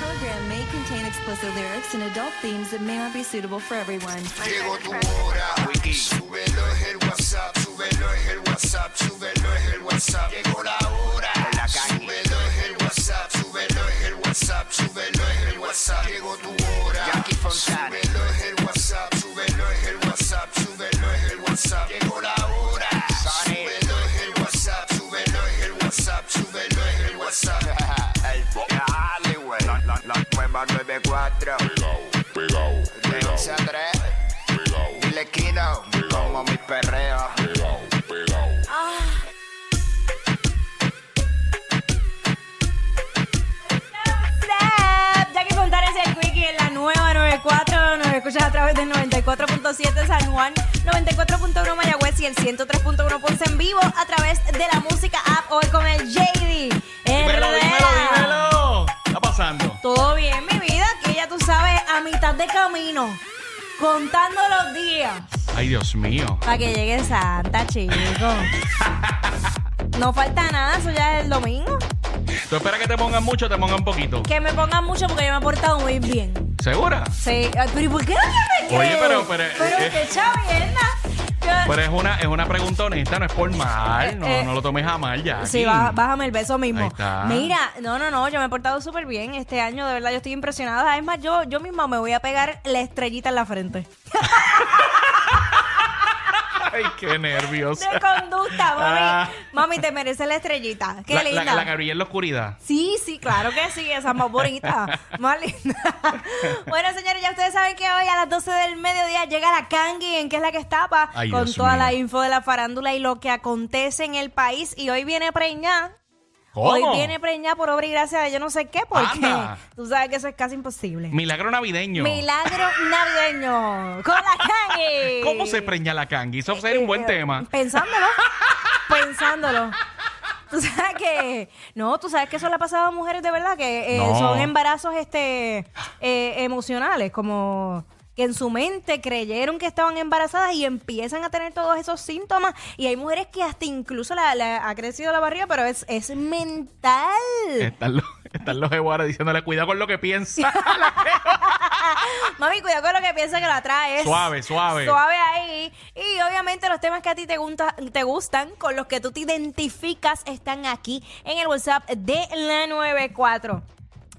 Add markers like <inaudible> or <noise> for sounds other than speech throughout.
This program may contain explicit lyrics and adult themes that may not be suitable for everyone. Llegó tu hora. Súbelo es el WhatsApp, súbelo es el WhatsApp, súbelo es el WhatsApp. Llegó la hora. Súbelo es el WhatsApp, súbelo es el WhatsApp, súbelo es el WhatsApp. Llegó tu hora. Súbelo es 994. Pegao, pegao. De 11 a 3. Pegao. Dile Kino. Como mi perreo. Pegao, pegao. Ah. el Quickie en la nueva 94. Nos escuchas a través del 94.7 San Juan, 94.1 Mayagüez y el 103.1 Ponce en vivo a través de la música app. Hoy con el JD. Dímelo, dímelo, dímelo. ¿Qué está pasando? Todo bien, mi vida, que ya tú sabes, a mitad de camino, contando los días Ay, Dios mío. para que llegue Santa, chico. No falta nada, eso ya es el domingo. ¿Tú esperas que te pongan mucho o te pongan poquito? Que me pongan mucho porque yo me he portado muy bien. ¿Segura? Sí, ay, pero ¿y por qué no me crees? Oye, pero- pero- eh, qué chavienda. Pero es una, es una pregunta honesta, no es por mal. No, Eh, no lo tomes a mal ya. Sí, bá- bájame el beso mismo. Ahí está. Mira, no, no, no, yo me he portado súper bien este año, de verdad, yo estoy impresionada. Es más, yo, yo misma me voy a pegar la estrellita en la frente. <laughs> Ay, qué nervios. De conducta, mami. Ah. Mami, te mereces la estrellita. Qué la, linda. La, la que brilla en la oscuridad. Sí, sí, claro que sí, esa es más bonita, <laughs> más linda. bueno, señores, ya ustedes saben que hoy a las 12 del mediodía llega la Kangi, en que es la que estapa, Ay, con Dios toda mío. la info de la farándula y lo que acontece en el país. Y hoy viene preñada. ¿Cómo? Hoy viene preñada por obra y gracia de yo no sé qué, porque Anda. tú sabes que eso es casi imposible. Milagro navideño. Milagro navideño con la Kangi. <laughs> ¿Cómo se preña la cangi? Eso sería un buen Eh, tema. Pensándolo. <laughs> pensándolo. Tú sabes que. No, tú sabes que eso le ha pasado a mujeres de verdad, que eh, No. son embarazos este eh, emocionales, como que en su mente creyeron que estaban embarazadas y empiezan a tener todos esos síntomas. Y hay mujeres que hasta incluso la, la- ha crecido la barriga, pero es, es mental. Están los, <laughs> están los diciéndole cuidado con lo que piensa. <laughs> <laughs> Mami, cuidado con lo que piensa que la traes. Suave, suave. Suave ahí. Y obviamente los temas que a ti te, gusta- te gustan, con los que tú te identificas, están aquí en el WhatsApp de la 94.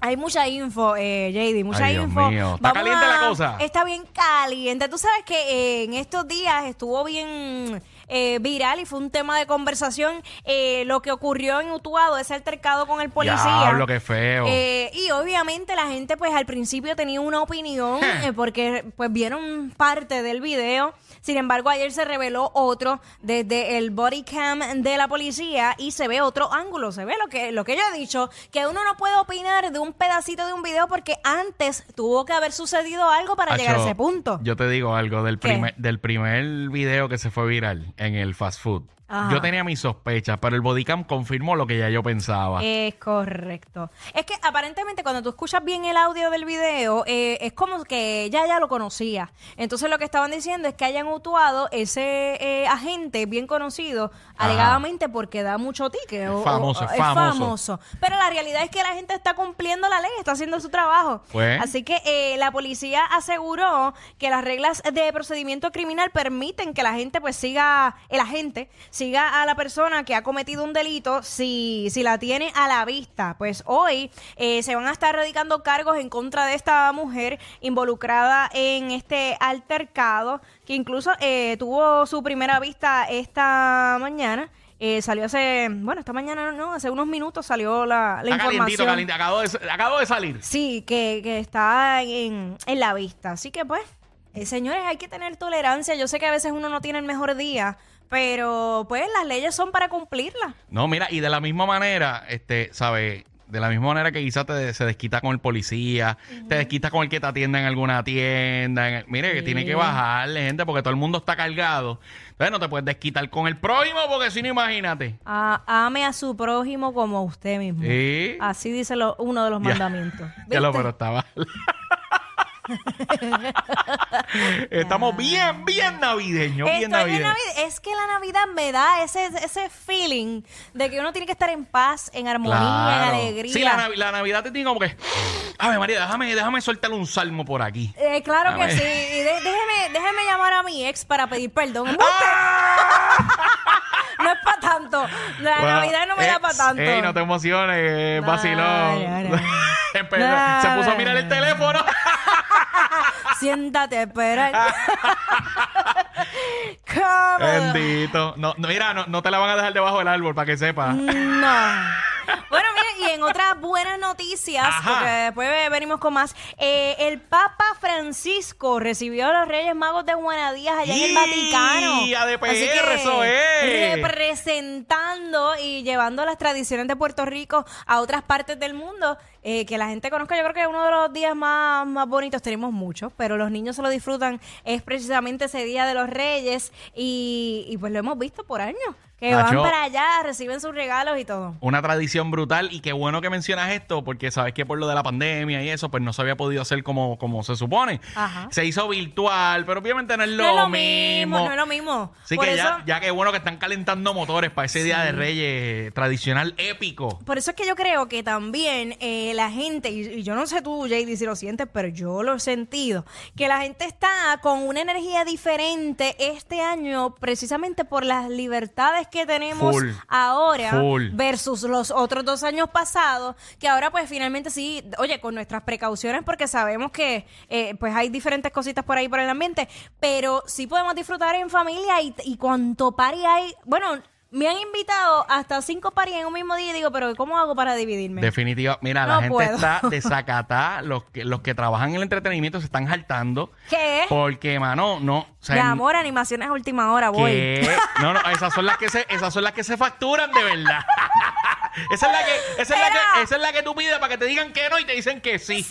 Hay mucha info, eh, JD, mucha Ay, Dios info. mío. ¿Está caliente la cosa? Está bien caliente. Tú sabes que eh, en estos días estuvo bien eh, viral y fue un tema de conversación eh, lo que ocurrió en Utuado, ese altercado con el policía. Diablo, qué feo. Eh, y obviamente la gente pues al principio tenía una opinión eh, porque pues vieron parte del video. Sin embargo, ayer se reveló otro desde el body cam de la policía y se ve otro ángulo. Se ve lo que, lo que yo he dicho, que uno no puede opinar de un pedacito de un video porque antes tuvo que haber sucedido algo para llegar a ese punto. Yo te digo algo del ¿Qué? primer, del primer video que se fue viral en el fast food. Ajá. Yo tenía mis sospechas, pero el bodycam confirmó lo que ya yo pensaba. Es correcto. Es que aparentemente cuando tú escuchas bien el audio del video, eh, es como que ella ya lo conocía. Entonces lo que estaban diciendo es que hayan mutuado ese eh, agente bien conocido, Ajá. alegadamente porque da mucho o- o- famoso, es es famoso. famoso. Pero la realidad es que la gente está cumpliendo la ley, está haciendo su trabajo. Pues. Así que eh, la policía aseguró que las reglas de procedimiento criminal permiten que la gente pues siga, el agente siga a la persona que ha cometido un delito si, si la tiene a la vista. Pues hoy eh, se van a estar radicando cargos en contra de esta mujer involucrada en este altercado que incluso eh, tuvo su primera vista esta mañana. Eh, salió hace, bueno, esta mañana no, hace unos minutos salió la, la Está calientito, información. caliente. Acabo de, acabo de salir. Sí, que, que está en, en la vista. Así que pues, eh, señores, hay que tener tolerancia. Yo sé que a veces uno no tiene el mejor día, pero pues las leyes son para cumplirlas. No, mira, y de la misma manera, este, ¿sabes? De la misma manera que quizás te, se desquita con el policía, te desquita con el que te atienda en alguna tienda. en el- mire, que tiene que bajarle, gente, porque todo el mundo está cargado. Entonces no te puedes desquitar con el prójimo, porque si no, imagínate. A- ame a su prójimo como usted mismo. Sí. Así dice lo- uno de los Ya. mandamientos. <laughs> Ya lo, pero estaba. <laughs> <laughs> Estamos bien, bien navideños, bien Estoy bien navideños. navid- Es que la Navidad me da ese, ese feeling de que uno tiene que estar en paz, en armonía, en Claro. alegría. Sí, la, Navi- la Navidad te tiene como que. A ver, María, déjame, déjame soltarle un salmo por aquí. Eh, claro que sí. Y de- déjeme, déjeme llamar a mi ex para pedir perdón. no es para <laughs> tanto. La Bueno, Navidad no me da para tanto. Ey, no te emociones, vacilón. Empezó- <laughs> se puso a mirar el no. teléfono. Siéntate, espera. <laughs> Cómodo. Bendito. No, no, mira, no, no te la van a dejar debajo del árbol para que sepas. No. Bueno, y en otras buenas noticias, Ajá. porque después venimos con más, eh, el Papa Francisco recibió a los Reyes Magos de Buenadías allá en el ¡Y! Vaticano. PR, Así que, eso es. Representando y llevando las tradiciones de Puerto Rico a otras partes del mundo, eh, que la gente conozca. Yo creo que uno de los días más, más bonitos, tenemos muchos, pero los niños se lo disfrutan, es precisamente ese Día de los Reyes y, y pues lo hemos visto por años. Que Nacho. van para allá, reciben sus regalos y todo. Una tradición brutal y qué bueno que mencionas esto porque sabes que por lo de la pandemia y eso pues no se había podido hacer como, como se supone. Ajá. Se hizo virtual, pero obviamente no es lo, no es lo mismo. mismo, no es lo mismo. Así por que eso, ya, ya que bueno que están calentando motores para ese Día de Reyes tradicional épico. por eso es que yo creo que también eh, la gente, y, y yo no sé tú, JD, si lo sientes, pero yo lo he sentido, que la gente está con una energía diferente este año precisamente por las libertades que tenemos Full. ahora Full. versus los otros dos años pasados, que ahora pues finalmente sí, oye, con nuestras precauciones porque sabemos que eh, pues hay diferentes cositas por ahí por el ambiente, pero sí podemos disfrutar en familia y, y cuanto pari hay, bueno, me han invitado hasta cinco paris en un mismo día y digo, pero ¿cómo hago para dividirme? Definitiva. Mira, No la gente puedo. está <laughs> desacatá. Los que, los que trabajan en el entretenimiento se están jaltando. ¿Qué? Porque, mano, no. O sea, Mi amor, animaciones a última hora, voy. ¿Qué? No, no, esas son las que se, esas son las que se facturan de verdad. <laughs> esa es la que, esa es la que, esa es la que tú pides para que te digan que no y te dicen que sí.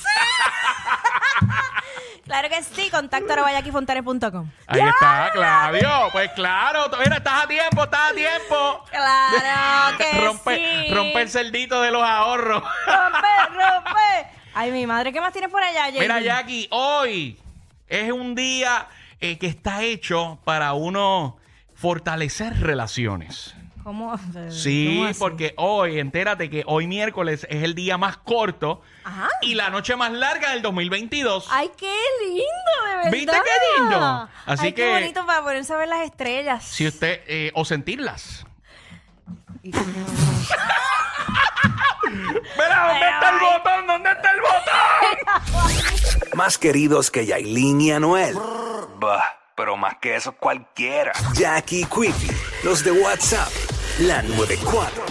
Claro que sí, contacto arroba yaquifontane.com. Ahí está, Claudio. Pues claro, mira, estás a tiempo, estás a tiempo. Claro que <laughs> rompe, sí. rompe el cerdito de los ahorros. <laughs> Rompe, rompe. Ay, mi madre, ¿qué más tienes por allá, JD? Mira, Jackie, hoy es un día eh, que está hecho para uno fortalecer relaciones. <laughs> ¿Cómo? Sí, porque hoy, entérate que hoy miércoles es el día más corto Ajá. y la noche más larga del 2022. Ay, qué lindo, de verdad. ¿Viste qué lindo? Así Ay, que- qué bonito para ponerse a ver las estrellas. Si usted, eh, o sentirlas. <laughs> Mira, ¿dónde está el botón? ¿Dónde está el botón? Más queridos que Yailin y Anuel. Bah, pero más que eso cualquiera. Jackie Quickie, los de WhatsApp, la 94.